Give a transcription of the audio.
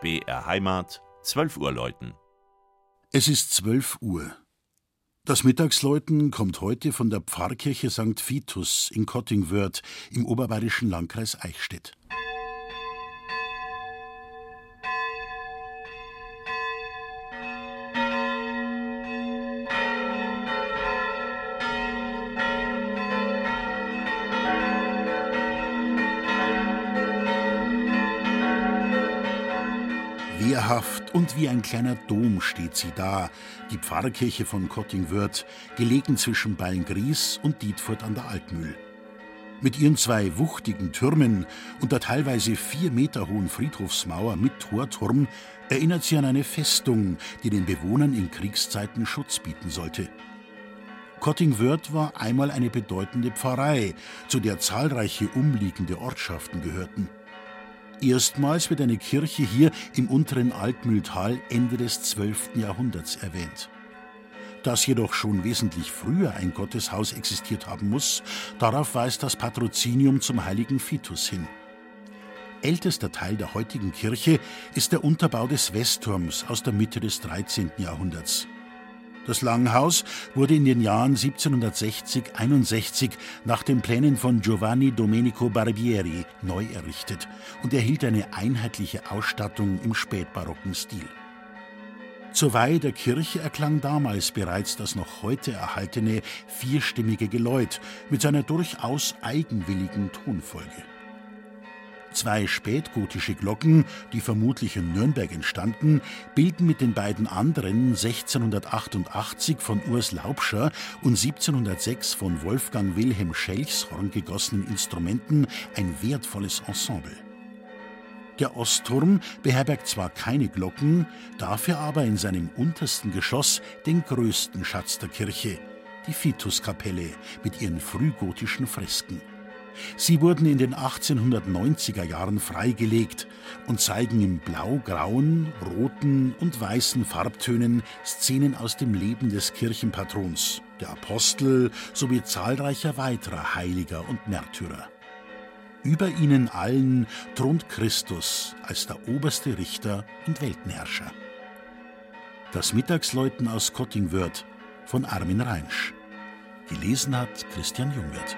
BR Heimat, 12 Uhr läuten. Es ist 12 Uhr. Das Mittagsläuten kommt heute von der Pfarrkirche St. Vitus in Kottingwörth im oberbayerischen Landkreis Eichstätt. Wehrhaft und wie ein kleiner Dom steht sie da, die Pfarrkirche von Kottingwörth, gelegen zwischen Beilngries und Dietfurt an der Altmühl. Mit ihren zwei wuchtigen Türmen und der teilweise vier Meter hohen Friedhofsmauer mit Torturm erinnert sie an eine Festung, die den Bewohnern in Kriegszeiten Schutz bieten sollte. Kottingwörth war einmal eine bedeutende Pfarrei, zu der zahlreiche umliegende Ortschaften gehörten. Erstmals wird eine Kirche hier im unteren Altmühltal Ende des 12. Jahrhunderts erwähnt. Dass jedoch schon wesentlich früher ein Gotteshaus existiert haben muss, darauf weist das Patrozinium zum heiligen Vitus hin. Ältester Teil der heutigen Kirche ist der Unterbau des Westturms aus der Mitte des 13. Jahrhunderts. Das Langhaus wurde in den Jahren 1760-61 nach den Plänen von Giovanni Domenico Barbieri neu errichtet und erhielt eine einheitliche Ausstattung im spätbarocken Stil. Zur Weihe der Kirche erklang damals bereits das noch heute erhaltene vierstimmige Geläut mit seiner durchaus eigenwilligen Tonfolge. Zwei spätgotische Glocken, die vermutlich in Nürnberg entstanden, bilden mit den beiden anderen 1688 von Urs Laubscher und 1706 von Wolfgang Wilhelm Schelchshorn gegossenen Instrumenten ein wertvolles Ensemble. Der Ostturm beherbergt zwar keine Glocken, dafür aber in seinem untersten Geschoss den größten Schatz der Kirche, die Fituskapelle mit ihren frühgotischen Fresken. Sie wurden in den 1890er Jahren freigelegt und zeigen in blau-grauen, roten und weißen Farbtönen Szenen aus dem Leben des Kirchenpatrons, der Apostel sowie zahlreicher weiterer Heiliger und Märtyrer. Über ihnen allen thront Christus als der oberste Richter und Weltenherrscher. Das Mittagsläuten aus Kottingwörth von Armin Reinsch. Gelesen hat Christian Jungwirth.